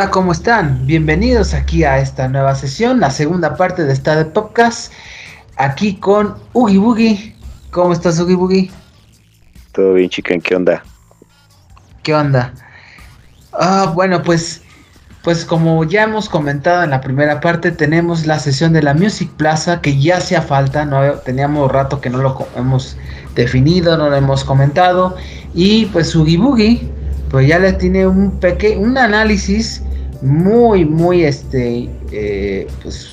Hola, ¿cómo están? Bienvenidos aquí a esta nueva sesión, la segunda parte de esta de podcast, aquí con Ugi Boogie. ¿Cómo estás, Ugi Boogie? Todo bien, chica, ¿qué onda? ¿Qué onda? Ah, bueno, pues, pues como ya hemos comentado en la primera parte, tenemos la sesión de la Music Plaza que ya hacía falta, no teníamos rato que no lo hemos definido, no lo hemos comentado, y pues Ugi Boogie pues ya le tiene un pequeño, un análisis muy, muy, este, eh, pues,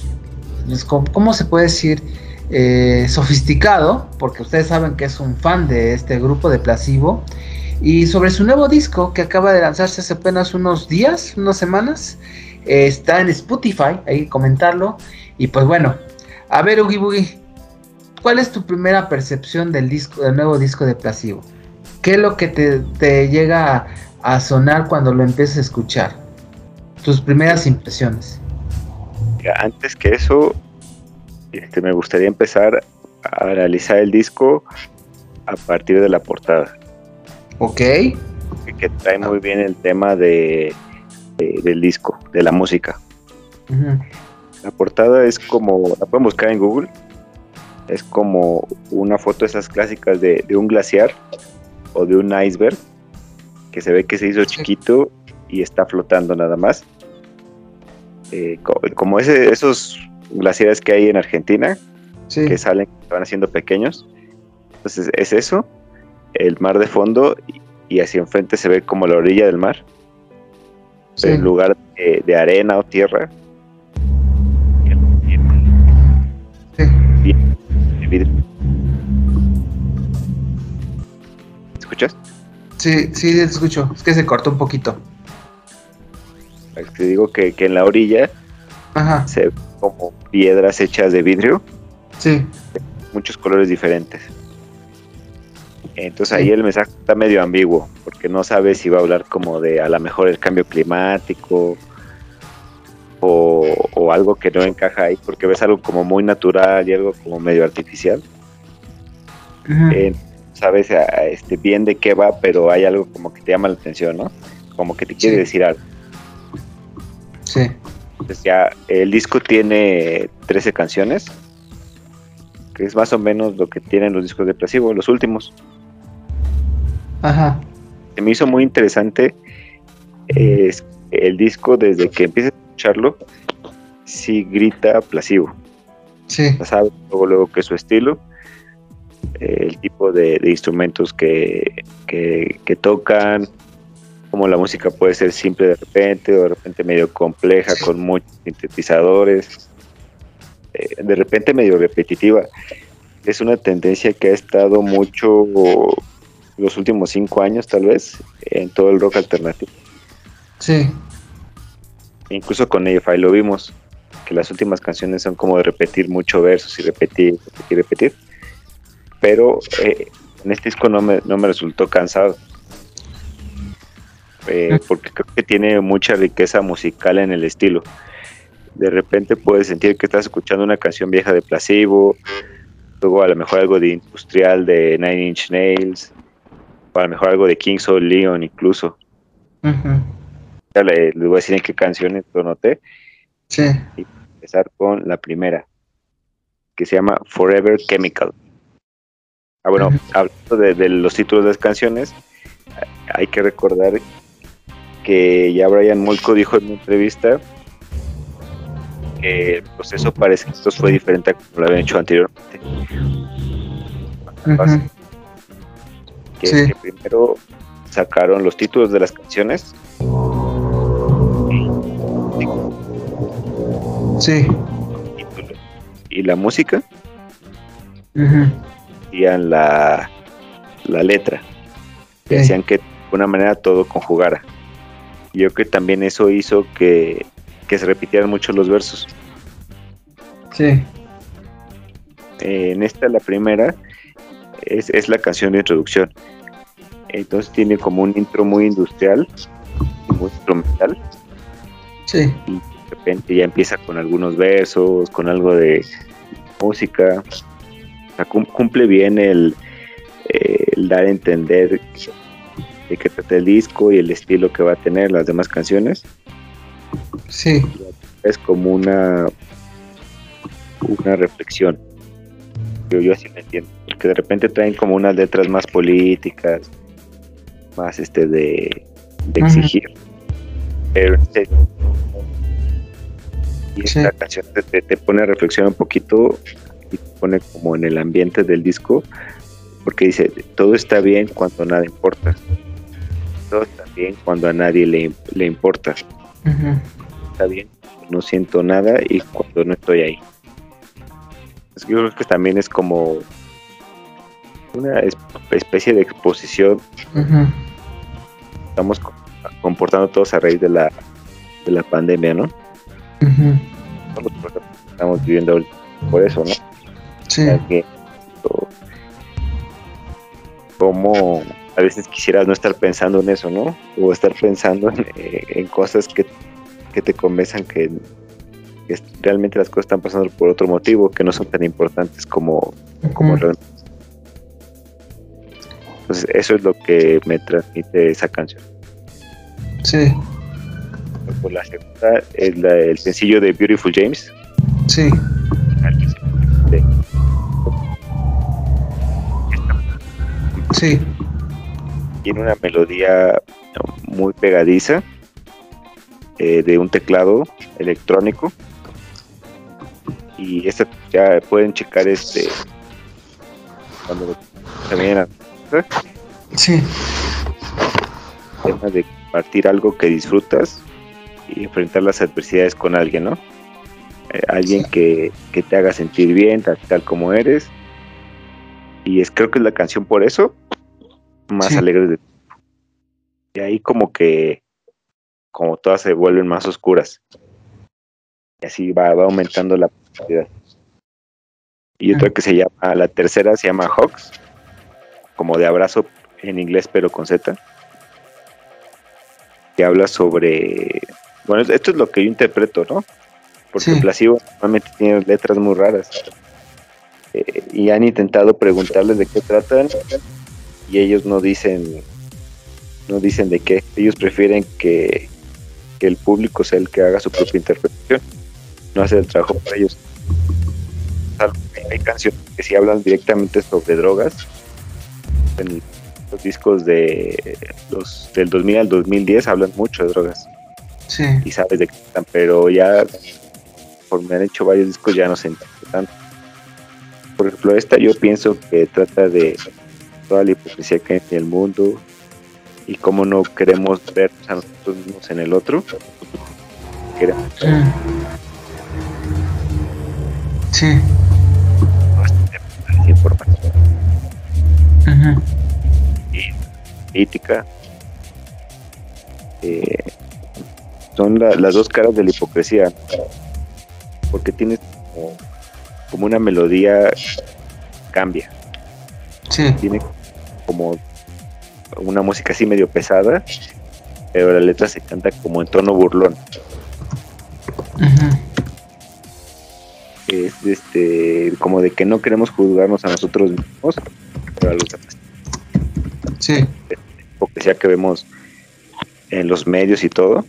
pues ¿cómo se puede decir? Eh, sofisticado, porque ustedes saben que es un fan de este grupo de Placebo, y sobre su nuevo disco que acaba de lanzarse hace apenas unos días, unas semanas, eh, está en Spotify, ahí comentarlo, y pues bueno, a ver, Ugi Boogie, ¿cuál es tu primera percepción del disco, del nuevo disco de Placebo? ¿Qué es lo que te, llega a sonar cuando lo empieces a escuchar? Tus primeras impresiones. Antes que eso, este, me gustaría empezar a analizar el disco a partir de la portada. Ok. Que, trae muy bien el tema de, del disco, de la música. La portada es como, la pueden buscar en Google, es como una foto de esas clásicas de, de un glaciar o de un iceberg que se ve que se hizo chiquito y está flotando nada más. Eh, como ese, esos glaciares que hay en Argentina, que salen, van haciendo pequeños. Entonces es eso, el mar de fondo y, hacia enfrente se ve como la orilla del mar. En lugar de, arena o tierra. ¿Escuchas? Sí, sí, te escucho. Es que se cortó un poquito. Te digo que, en la orilla se ven como piedras hechas de vidrio. Sí. muchos colores diferentes. Entonces ahí el mensaje está medio ambiguo, porque no sabes si va a hablar como de a lo mejor el cambio climático o, algo que no encaja ahí, porque ves algo como muy natural y algo como medio artificial sabes este, bien de qué va, pero hay algo como que te llama la atención, ¿no? Como que te quiere decir algo. Sí. Entonces ya el disco tiene 13 canciones, que es más o menos lo que tienen los discos de Placebo, los últimos. Ajá. Se me hizo muy interesante es el disco desde que empiezas a escucharlo, sí grita Placebo. Sí. Sabes luego, luego que su estilo el tipo de, instrumentos que, tocan, como la música puede ser simple de repente o de repente medio compleja con muchos sintetizadores, eh, de repente medio repetitiva. Es una tendencia que ha estado mucho los últimos cinco años tal vez en todo el rock alternativo. Sí. Incluso con AFI lo vimos, que las últimas canciones son como de repetir mucho versos y repetir, repetir, repetir pero eh, en este disco no me, no me resultó cansado. Eh, porque creo que tiene mucha riqueza musical en el estilo. De repente puedes sentir que estás escuchando una canción vieja de Placebo, luego a lo mejor algo de industrial de Nine Inch Nails, o a lo mejor algo de Kings of Leon incluso. les voy a decir en qué canciones lo noté. Sí. Y empezar con la primera, que se llama Forever Chemical. Ah, bueno, hablando de, los títulos de las canciones, hay que recordar que ya Brian Molko dijo en una entrevista que el proceso para estos fue diferente a como lo habían hecho anteriormente. que, primero sacaron los títulos de las canciones. Sí. Y la música la, la letra. Decían que de alguna manera todo conjugara. Yo creo que también eso hizo que, se repitieran mucho los versos. Sí. en esta, la primera, es, es la canción de introducción. Entonces tiene como un intro muy industrial, muy instrumental. Sí. Y de repente ya empieza con algunos versos, con algo de música cumple bien el, dar a entender de qué trata el disco y el estilo que va a tener las demás canciones. Sí. Es como una una reflexión. Yo, yo así me entiendo. Porque de repente traen como unas letras más políticas, más este de, exigir. Pero en y esta canción te, te, pone a reflexionar un poquito y te pone como en el ambiente del disco, porque dice, todo está bien cuando nada importa. Bien cuando a nadie le, le importa. Está bien, no siento nada y cuando no estoy ahí. Yo creo que también es como una especie de exposición. Estamos comportando todos a raíz de la, de la pandemia, ¿no? estamos viviendo por eso, ¿no? Sí. como a veces quisieras no estar pensando en eso, ¿no? O estar pensando en, eh, cosas que, te convenzan que, realmente las cosas están pasando por otro motivo, que no son tan importantes como, como realmente. Entonces, eso es lo que me transmite esa canción. Sí. Por la segunda es el sencillo de Beautiful James. Sí. Sí. Tiene una melodía muy pegadiza eh, de un teclado electrónico. Y esta ya pueden checar este cuando también sí. tema de compartir algo que disfrutas y enfrentar las adversidades con alguien, ¿no? Eh, alguien que, te haga sentir bien, tal, como eres. Y es creo que es la canción por eso más alegre de y ahí como que como todas se vuelven más oscuras. Y así va, va aumentando la posibilidad. Y otra que se llama la tercera se llama Hawks como de abrazo en inglés pero con Z que habla sobre bueno esto es lo que yo interpreto no porque el placebo normalmente tiene letras muy raras. Eh, y han intentado preguntarles de qué tratan y ellos no dicen no dicen de qué. Ellos prefieren que, el público sea el que haga su propia interpretación no hacer el trabajo para ellos. Hay canciones que sí hablan directamente sobre drogas. En los discos de los del 2000 al 2010 hablan mucho de drogas. Sí. y sabes de qué están pero ya por me han hecho varios discos ya no se entiende tanto. Por ejemplo esta yo pienso que trata de toda la hipocresía que hay en el mundo y cómo no queremos ver a nosotros mismos en el otro. Queremos mm. Sí. Información. Y política. Eh, son las dos caras de la hipocresía. Porque tienes como, como una melodía cambia. Sí. Tiene como una música así medio pesada, pero la letra se canta como en tono burlón. Es este, como de que no queremos juzgarnos a nosotros mismos, pero a los demás. Sí. Hipocresía que vemos en los medios y todo.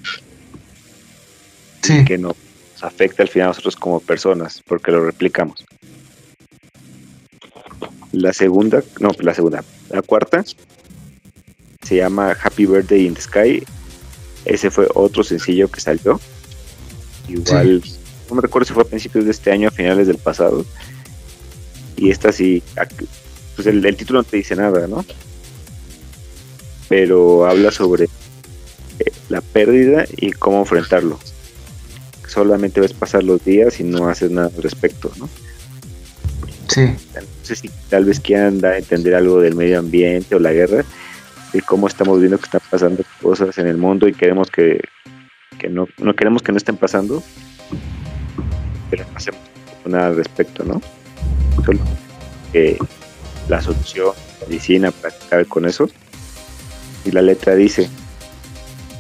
Sí. Que nos afecta al final a nosotros como personas, porque lo replicamos. La segunda, no, la segunda, la cuarta se llama Happy Birthday in the Sky. Ese fue otro sencillo que salió. Igual, no me recuerdo si fue a principios de este año, a finales del pasado. Y esta sí, pues el, el título no te dice nada, ¿no? Pero habla sobre eh, la pérdida y cómo enfrentarlo. Solamente ves pasar los días y no haces nada al respecto, ¿no? Sí. Sé si tal vez quieran dar a entender algo del medio ambiente o la guerra y cómo estamos viendo que están pasando cosas en el mundo y queremos que, no, no queremos que no estén pasando, pero no hacemos nada al respecto, ¿no? Solo que la solución, medicina para acabar con eso. Y la letra dice,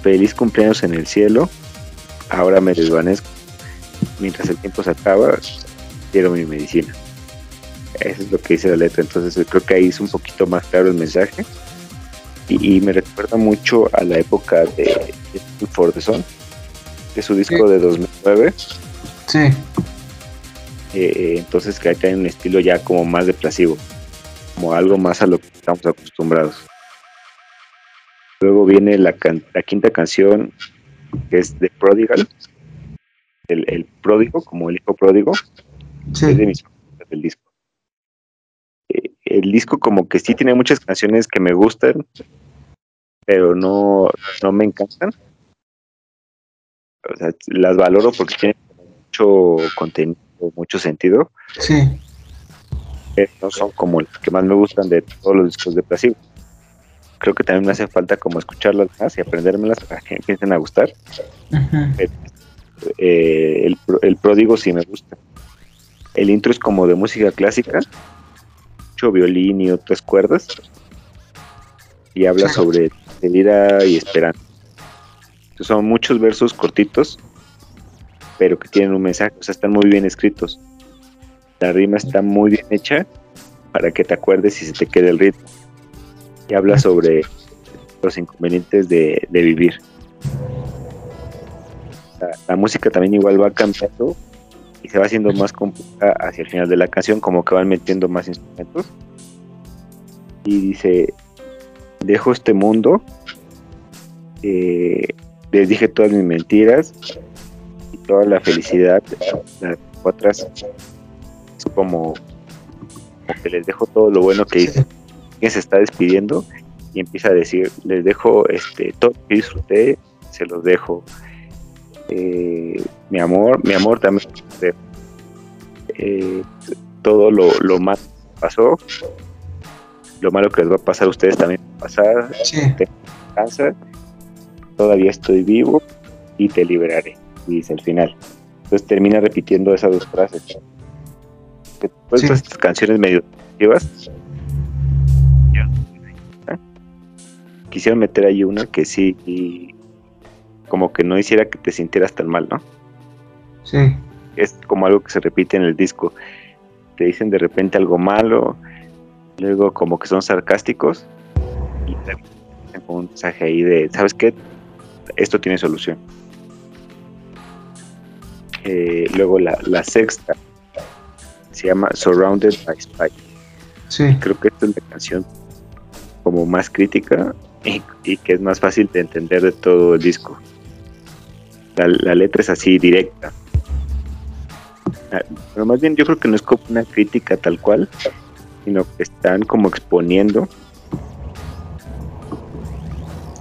feliz cumpleaños en el cielo, ahora me desvanezco, mientras el tiempo se acaba, quiero mi medicina. Eso es lo que dice la letra. Entonces creo que ahí es un poquito más claro el mensaje. Y, me recuerda mucho a la época de, de For the Sun, es su disco de 2009. Sí. Eh, entonces que acá hay un estilo ya como más depresivo, como algo más a lo que estamos acostumbrados. Luego viene la, la quinta canción, que es de Prodigal, el, el pródigo, como el hijo pródigo, Sí. es de mis del disco. El disco como que sí tiene muchas canciones que me gustan, pero no, no me encantan. O sea, las valoro porque tienen mucho contenido, mucho sentido, Sí. pero no son como las que más me gustan de todos los discos de Placebo. Creo que también me hace falta como escucharlas más y aprendérmelas para que empiecen a gustar. Eh, el, el pródigo sí me gusta. El intro es como de música clásica, mucho violín y otras cuerdas. Y habla sobre vida y esperanza. Entonces, son muchos versos cortitos, pero que tienen un mensaje, o sea, están muy bien escritos. La rima está muy bien hecha para que te acuerdes y se te quede el ritmo. Y habla sobre los inconvenientes de, de vivir. La, la música también igual va cambiando se va haciendo más compleja hacia el final de la canción, como que van metiendo más instrumentos. Y dice, dejo este mundo, eh, les dije todas mis mentiras y toda la felicidad la dejo atrás. Es como, como que les dejo todo lo bueno que hice. Alguien se está despidiendo y empieza a decir, les dejo este todo lo que disfruté, se los dejo. Eh, mi amor, mi amor también eh, todo lo, lo malo que pasó, lo malo que les va a pasar a ustedes también va a pasar, Sí. descansa, todavía estoy vivo y te liberaré, y dice al final. Entonces termina repitiendo esas dos frases. Todas Sí. estas canciones medio depresivas, quisieron meter ahí una que sí, y como que no hiciera que te sintieras tan mal, ¿no? Sí. es como algo que se repite en el disco. Te dicen de repente algo malo, luego como que son sarcásticos y también como un mensaje ahí de, ¿sabes qué? Esto tiene solución. Eh, luego la, la sexta se llama Surrounded by Spy. Sí. Creo que esta es la canción como más crítica y, y que es más fácil de entender de todo el disco. La, la letra es así directa. Pero más bien yo creo que no es como una crítica tal cual, sino que están como exponiendo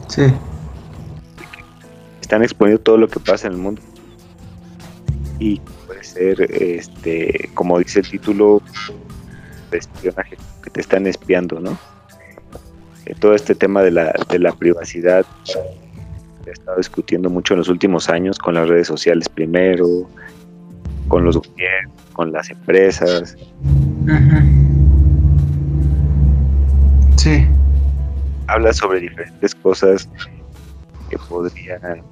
Sí. están exponiendo todo lo que pasa en el mundo. Y puede ser, este, como dice el título, de espionaje, que te están espiando, ¿no? Eh, todo este tema de la, de la privacidad ha estado discutiendo mucho en los últimos años con las redes sociales primero, con los gobiernos, con las empresas. Sí. Habla sobre diferentes cosas que podrían,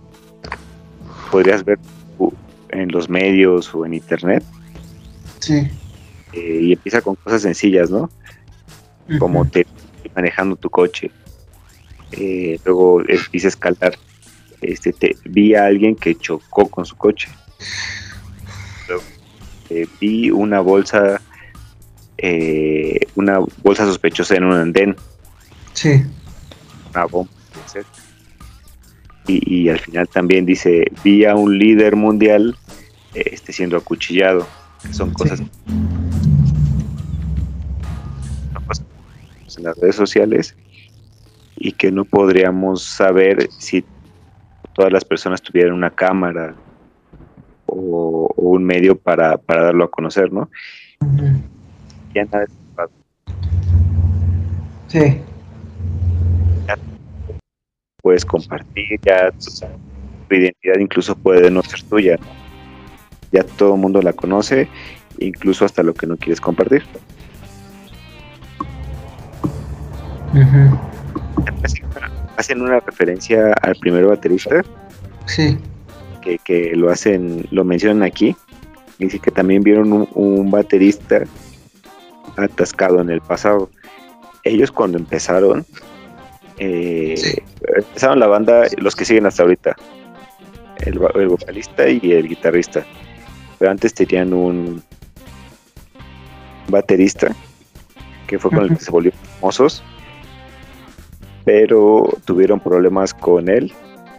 podrías ver en los medios o en internet. Sí. eh, y empieza con cosas sencillas, ¿no? Como te manejando tu coche. Eh, luego empieza a escalar. Este, te, vi a alguien que chocó con su coche. Eh, vi una bolsa, eh, una bolsa sospechosa en un andén, Sí. una bomba. puede ser. Y, y al final también dice, vi a un líder mundial este, siendo acuchillado. Son cosas Sí. son cosas en las redes sociales y que no podríamos saber si todas las personas tuvieran una cámara o, o un medio para, para darlo a conocer, ¿no? Ujú. Ya nada es privado. Sí. puedes compartir, ya tu, tu identidad incluso puede no ser tuya. Ya todo el mundo la conoce, incluso hasta lo que no quieres compartir. Hacen una referencia al primer baterista Sí. Que, que lo hacen, lo mencionan aquí. Dice que también vieron un, un baterista atascado en el pasado. Ellos cuando empezaron, eh, Sí. empezaron la banda, los que siguen hasta ahorita, el, vocalista y el guitarrista. Pero antes tenían un baterista que fue con el que se volvió famosos, pero tuvieron problemas con él,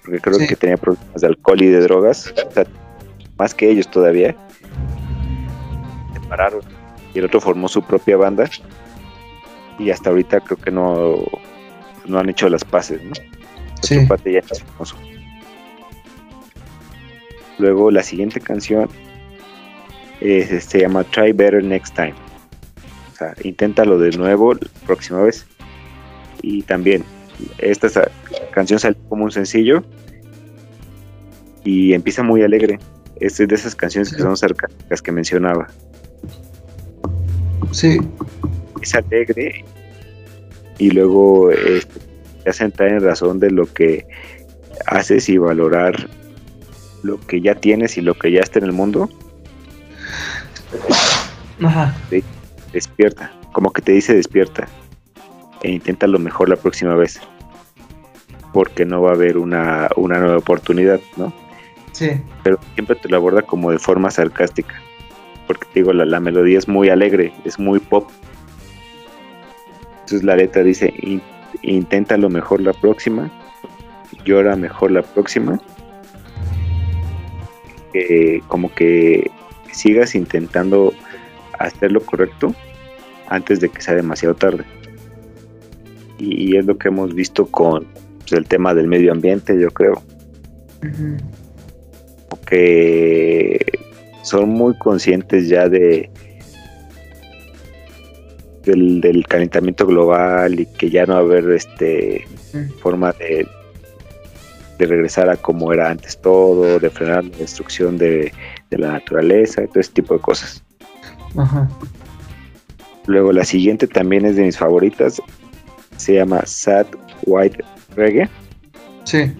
porque creo que tenía problemas de alcohol y de drogas, más que ellos todavía. Se pararon y el otro formó su propia banda y hasta ahorita creo que no, no han hecho las paces, ¿no? Sí. Luego la siguiente canción se llama Try Better Next Time. O sea, inténtalo de nuevo la próxima vez. Y también, esta canción sale como un sencillo y empieza muy alegre. Es de esas canciones que son sarcásticas que mencionaba. Sí. Es alegre y luego este, te hace entrar en razón de lo que haces y valorar lo que ya tienes y lo que ya está en el mundo. Ajá. despierta, como que te dice despierta e intenta lo mejor la próxima vez. Porque no va a haber una, una nueva oportunidad, ¿no? Sí. Pero siempre te lo aborda como de forma sarcástica. Porque digo, la, la melodía es muy alegre, es muy pop. Entonces la letra dice, intenta lo mejor la próxima, llora mejor la próxima. como que sigas intentando hacer lo correcto antes de que sea demasiado tarde. Y, es lo que hemos visto con pues, el tema del medio ambiente, yo creo. Que son muy conscientes ya de del, calentamiento global y que ya no va a haber este forma de, de regresar a como era antes todo, de frenar la destrucción de, de la naturaleza y todo ese tipo de cosas. Luego la siguiente también es de mis favoritas. Se llama Sad White Reggae. Sí.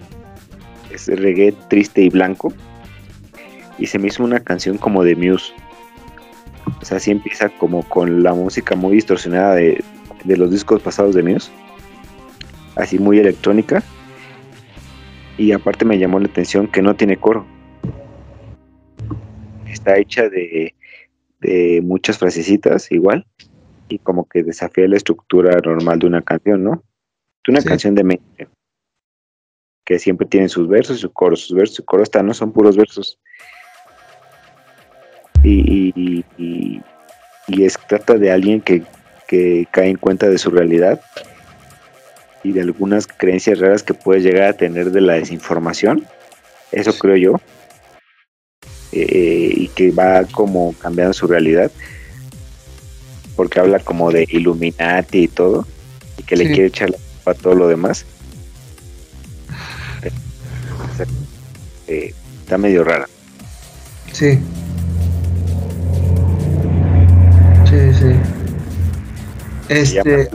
Es reggae triste y blanco. Y se me hizo una canción como de Muse. O sea, sí empieza como con la música muy distorsionada de, de los discos pasados de Muse. Así muy electrónica. Y aparte me llamó la atención que no tiene coro está hecha de, muchas frasecitas igual y como que desafía la estructura normal de una canción, ¿no? De una canción de mente que siempre tiene sus versos y su coro, sus versos y coro están, no son puros versos. Y, y, es trata de alguien que, que cae en cuenta de su realidad y de algunas creencias raras que puede llegar a tener de la desinformación. Eso creo yo. Eh, y que va como cambiando su realidad porque habla como de Illuminati y todo y que le quiere echar la culpa a todo lo demás. Eh, está medio rara. Sí. Sí sí. Este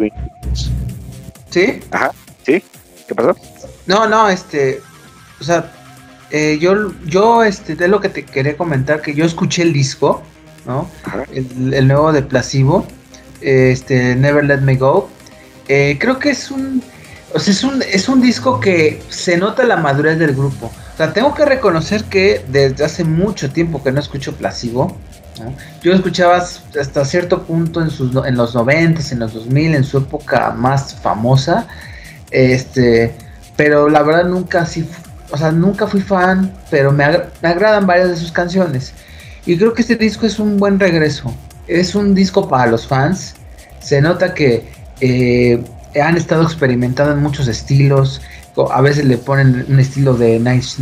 sí ajá sí qué pasó no no este o sea eh, yo, yo, este, de lo que te quería comentar, que yo escuché el disco, ¿no? El, nuevo de Placebo, este, Never Let Me Go. Eh, creo que es un, o sea, es un, es un disco que se nota la madurez del grupo. O sea, tengo que reconocer que desde hace mucho tiempo que no escucho Placebo. Yo escuchaba hasta cierto punto en, sus, en los 90, en los 2000, en su época más famosa. Este, pero la verdad nunca así o sea, nunca fui fan, pero me, agradan varias de sus canciones. Y creo que este disco es un buen regreso. Es un disco para los fans. Se nota que eh, han estado experimentando en muchos estilos. A veces le ponen un estilo de Nice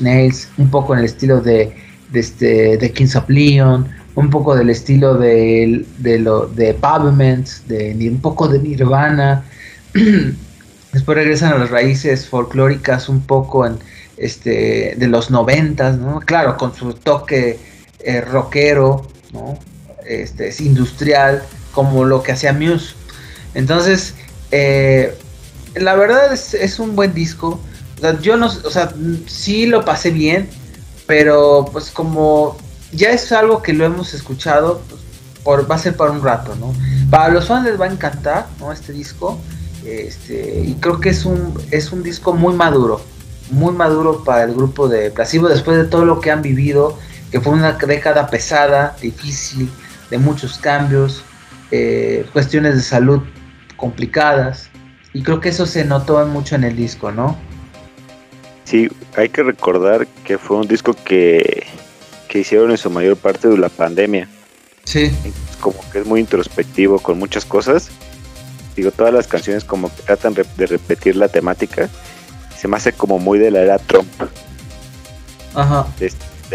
Nails, un poco en el estilo de, de, este, de Kings of Leon, un poco del estilo de, de, lo, de Pavement, de, un poco de Nirvana. Después regresan a las raíces folclóricas un poco en, este, de los noventas, ¿no? Claro, con su toque eh, rockero. Este, es industrial, como lo que hacía Muse. Entonces, eh, la verdad es, un buen disco. yo no, o sea, sí lo pasé bien, pero pues como ya es algo que lo hemos escuchado, pues, por, va a ser para un rato, ¿no? Para los fans les va a encantar, ¿no? Este disco. Este, y creo que es un, es un disco muy maduro, muy maduro para el grupo de Placebo después de todo lo que han vivido, que fue una década pesada, difícil, de muchos cambios, eh, cuestiones de salud complicadas. Y creo que eso se notó mucho en el disco, ¿no? Sí, hay que recordar que fue un disco que, que hicieron en su mayor parte de la pandemia. Sí. Como que es muy introspectivo con muchas cosas. Digo, todas las canciones como que tratan de repetir la temática. Se me hace como muy de la era Trump. Ajá.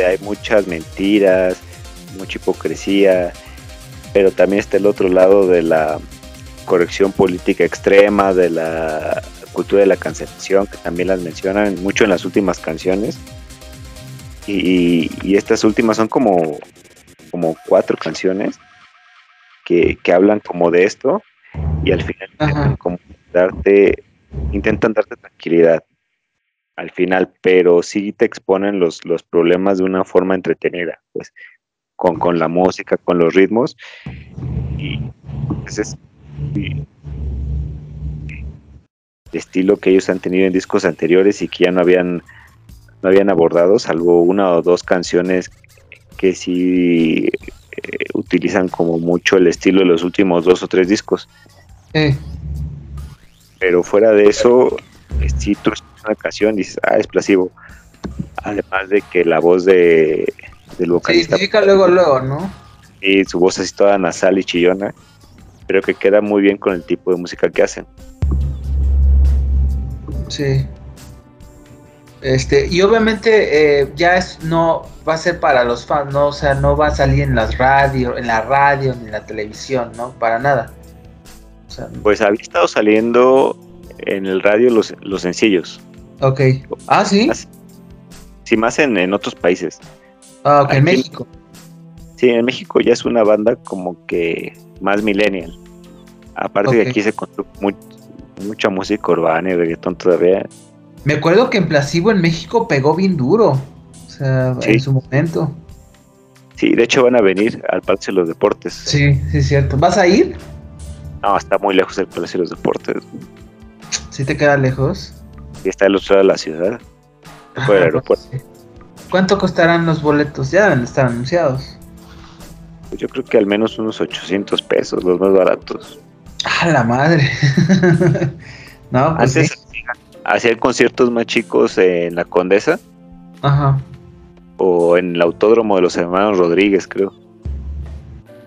Hay muchas mentiras, mucha hipocresía, pero también está el otro lado de la corrección política extrema, de la cultura de la cancelación, que también las mencionan mucho en las últimas canciones. Y, estas últimas son como, como cuatro canciones que, hablan como de esto y al final intentan como darte, intentan darte tranquilidad al final, pero sí te exponen los, los problemas de una forma entretenida, pues con, con la música, con los ritmos. Y ese es el estilo que ellos han tenido en discos anteriores y que ya no habían no habían abordado, salvo una o dos canciones que sí eh, utilizan como mucho el estilo de los últimos dos o tres discos. Pero fuera de eso, si tú una canción dices, ah, es plasivo. Además de que la voz de, del vocalista. Se luego, luego, ¿no? Y su voz así toda nasal y chillona, pero que queda muy bien con el tipo de música que hacen. Sí. Este, y obviamente eh, ya es, no va a ser para los fans, ¿no? O sea, no va a salir en las radio, en la radio ni en la televisión, ¿no? Para nada. pues había estado saliendo en el radio los, los sencillos. Ok. Ah, sí. Sí, más en, en otros países. Ah, ok, en México. Sí, en México ya es una banda como que más millennial. Aparte de aquí se construye mucha música urbana y reggaetón todavía. Me acuerdo que en Plasivo en México pegó bien duro. O sea, en su momento. Sí, de hecho van a venir al Palacio de los Deportes. Sí, sí, es cierto. ¿Vas a ir? No, está muy lejos el Palacio de los Deportes. ¿Sí te queda lejos? Y está al otro lado de la ciudad. Por el aeropuerto. ¿Cuánto costarán los boletos? Ya deben estar anunciados. Pues yo creo que al menos unos 800 pesos, los más baratos. ¡Ah, la madre! no, pues Antes hacían conciertos más chicos en la Condesa. Ajá. O en el autódromo de los hermanos Rodríguez, creo.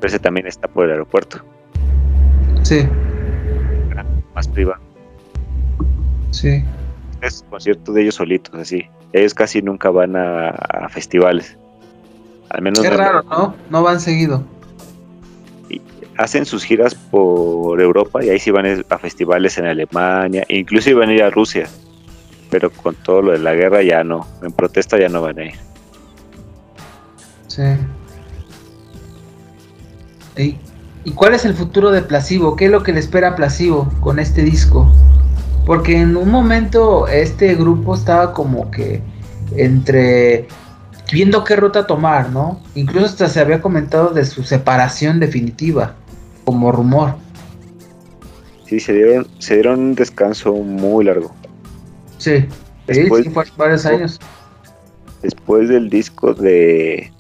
Pero ese también está por el aeropuerto. Sí. Más privado. Sí. Es concierto de ellos solitos, así. Ellos casi nunca van a, festivales. Al menos. Qué raro, ¿no? No van seguido. hacen sus giras por Europa y ahí sí van a festivales en Alemania, incluso iban a ir a Rusia. Pero con todo lo de la guerra ya no. En protesta ya no van a ir. Sí. ¿Y, ¿Y cuál es el futuro de Plasivo? ¿Qué es lo que le espera a Plasivo con este disco? Porque en un momento este grupo estaba como que entre viendo qué ruta tomar, ¿no? Incluso hasta se había comentado de su separación definitiva, como rumor. Sí, se dieron, se dieron un descanso muy largo. Sí, después, sí, fue varios años. Después del disco de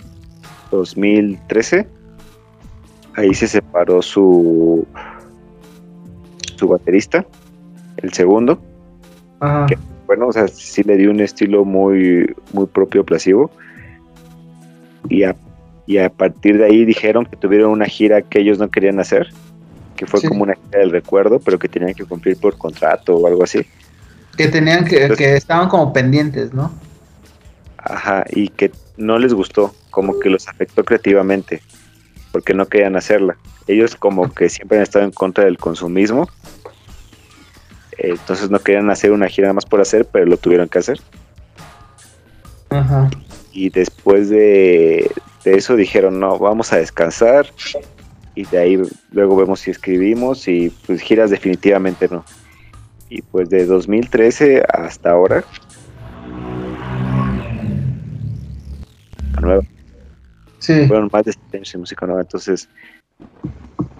2013, ahí se separó su su baterista el segundo. bueno, o sea, sí le dio un estilo muy, muy propio plasivo. Y a, y a partir de ahí dijeron que tuvieron una gira que ellos no querían hacer, que fue como una gira del recuerdo, pero que tenían que cumplir por contrato o algo así. Que tenían que, que estaban como pendientes, ¿no? Ajá, y que no les gustó, como que los afectó creativamente, porque no querían hacerla. Ellos como que siempre han estado en contra del consumismo entonces no querían hacer una gira nada más por hacer, pero lo tuvieron que hacer. Ajá. Y después de, eso dijeron, no, vamos a descansar. Y de ahí luego vemos si escribimos y pues giras definitivamente no. Y pues de 2013 hasta ahora. nueva. Sí. Fueron más de 7 años de música nueva, entonces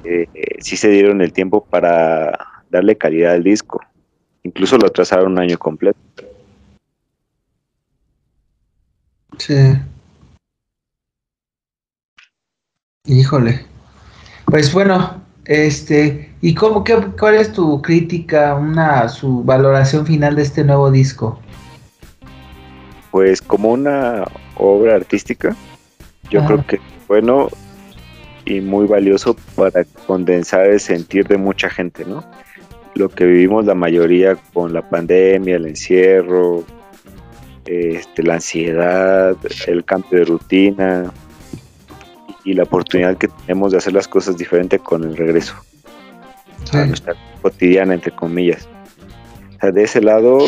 eh, sí se dieron el tiempo para darle calidad al disco. Incluso lo atrasaron un año completo. Sí. Híjole. Pues bueno, este, ¿y cómo qué, cuál es tu crítica, una su valoración final de este nuevo disco? Pues como una obra artística, yo creo que bueno y muy valioso para condensar el sentir de mucha gente, ¿no? Lo que vivimos la mayoría con la pandemia, el encierro, este, la ansiedad, el cambio de rutina y la oportunidad que tenemos de hacer las cosas diferente con el regreso a nuestra cotidiana, entre comillas. O sea, de ese lado,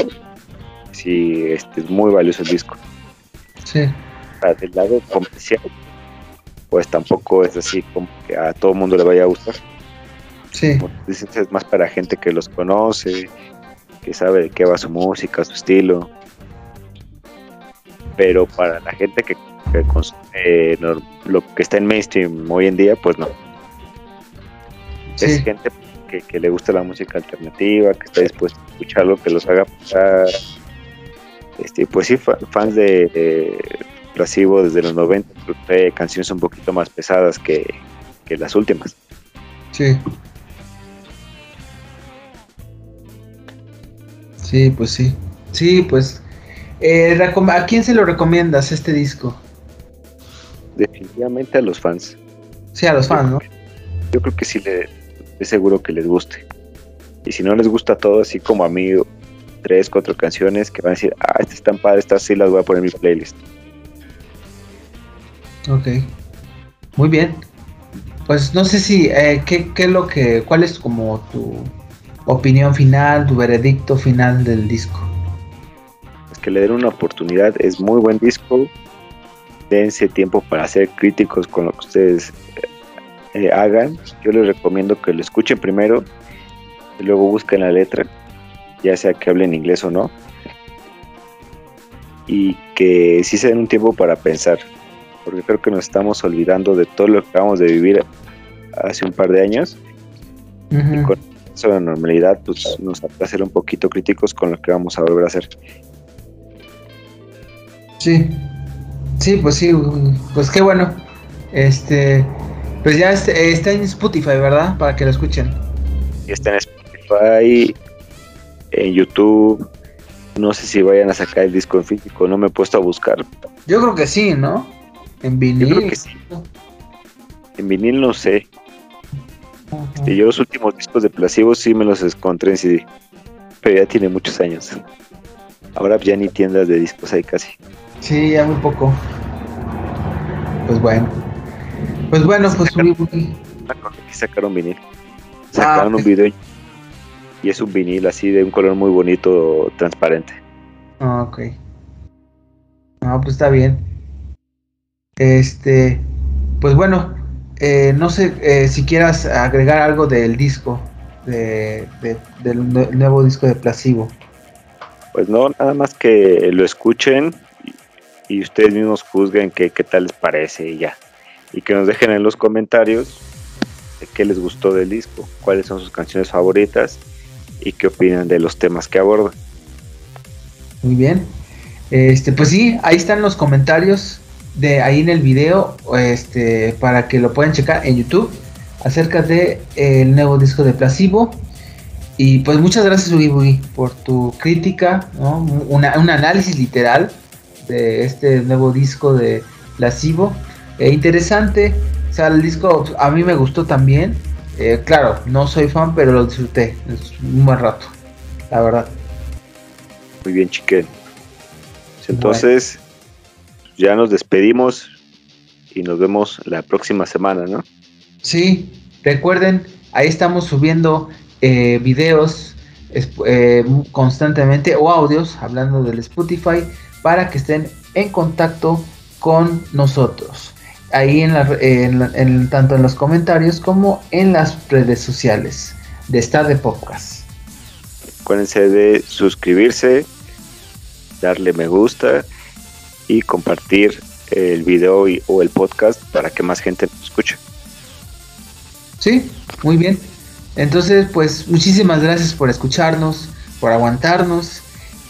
sí, este, es muy valioso el disco. Sí. del lado comercial, pues tampoco es así como que a todo mundo le vaya a gustar. Sí. es más para gente que los conoce, que sabe de qué va su música, su estilo. Pero para la gente que, consume lo que está en mainstream hoy en día, pues no. Es gente que, le gusta la música alternativa, que está dispuesto a escucharlo, que los haga pasar. Este, pues sí, fans de, Plasivo desde los 90, trae canciones un poquito más pesadas que, las últimas. Sí. Sí, pues sí. Sí, pues. Eh, ¿A quién se lo recomiendas este disco? Definitivamente a los fans. Sí, a los fans, ¿no? Yo creo que sí le, es seguro que les guste. Y si no les gusta todo, así como a mí, tres, cuatro canciones que van a decir, ah, estas están padres, estas sí las voy a poner en mi playlist. Ok. Muy bien. Pues no sé si, eh, ¿qué, ¿qué, es lo que, cuál es como tu opinión final, tu veredicto final del disco? Es que le den una oportunidad, es muy buen disco. Dense tiempo para ser críticos con lo que ustedes eh, hagan. Yo les recomiendo que lo escuchen primero y luego busquen la letra, ya sea que hablen inglés o no. Y que sí se den un tiempo para pensar porque creo que nos estamos olvidando de todo lo que acabamos de vivir hace un par de años. Y con eso de normalidad, pues nos hace ser un poquito críticos con lo que vamos a volver a hacer. Sí, sí, pues sí, pues qué bueno. Este, pues ya está en Spotify, ¿verdad? Para que lo escuchen. Está en Spotify, en YouTube. No sé si vayan a sacar el disco en físico, no me he puesto a buscar. Yo creo que sí, ¿no? En vinil. Yo creo que sí. En vinil no sé. Este, yo los últimos discos de Placebo sí me los encontré en CD. Pero ya tiene muchos años. Ahora ya ni tiendas de discos hay casi. Sí, ya muy poco. Pues bueno. Pues bueno, pues sacaron, sacaron vinil. Sacaron ah, un video y es un vinil así de un color muy bonito, transparente. Ah, ok. No, pues está bien. Este, pues bueno, eh, no sé eh, si quieras agregar algo del disco, de, del nuevo disco de Plasivo. Pues no, nada más que lo escuchen y, ustedes mismos juzguen qué, qué tal les parece y ya. Y que nos dejen en los comentarios de qué les gustó del disco, cuáles son sus canciones favoritas y qué opinan de los temas que aborda. Muy bien. Este, pues sí, ahí están los comentarios de ahí en el video este, para que lo puedan checar en YouTube acerca de el nuevo disco de Placebo. Y pues muchas gracias Ugi por tu crítica, un análisis literal de este nuevo disco de Placebo. Eh, interesante, o sea, el disco a mí me gustó también. Eh, claro, no soy fan, pero lo disfruté. Es un buen rato, la verdad. Muy bien, chiquen. Entonces, ya nos despedimos y nos vemos la próxima semana, ¿no? Sí, recuerden, ahí estamos subiendo eh, videos eh, constantemente o audios hablando del Spotify para que estén en contacto con nosotros. Ahí en, tanto en los comentarios como en las redes sociales de Star de Podcast. Acuérdense de suscribirse, darle me gusta y compartir el video o el podcast para que más gente nos escuche. Sí, muy bien. Entonces, pues muchísimas gracias por escucharnos, por aguantarnos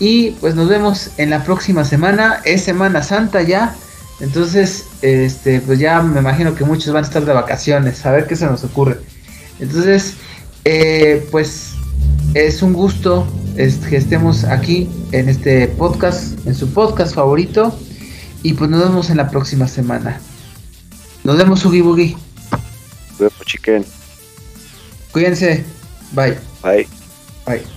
Y pues nos vemos en la próxima semana. Es Semana Santa ya. Entonces, este, pues ya me imagino que muchos van a estar de vacaciones. A ver qué se nos ocurre. Entonces, eh, pues es un gusto que estemos aquí en este podcast, en su podcast favorito. Y pues nos vemos en la próxima semana. Nos vemos, Ugi Boogie. Nos vemos, chiquen. Cuídense. Bye. Bye. Bye.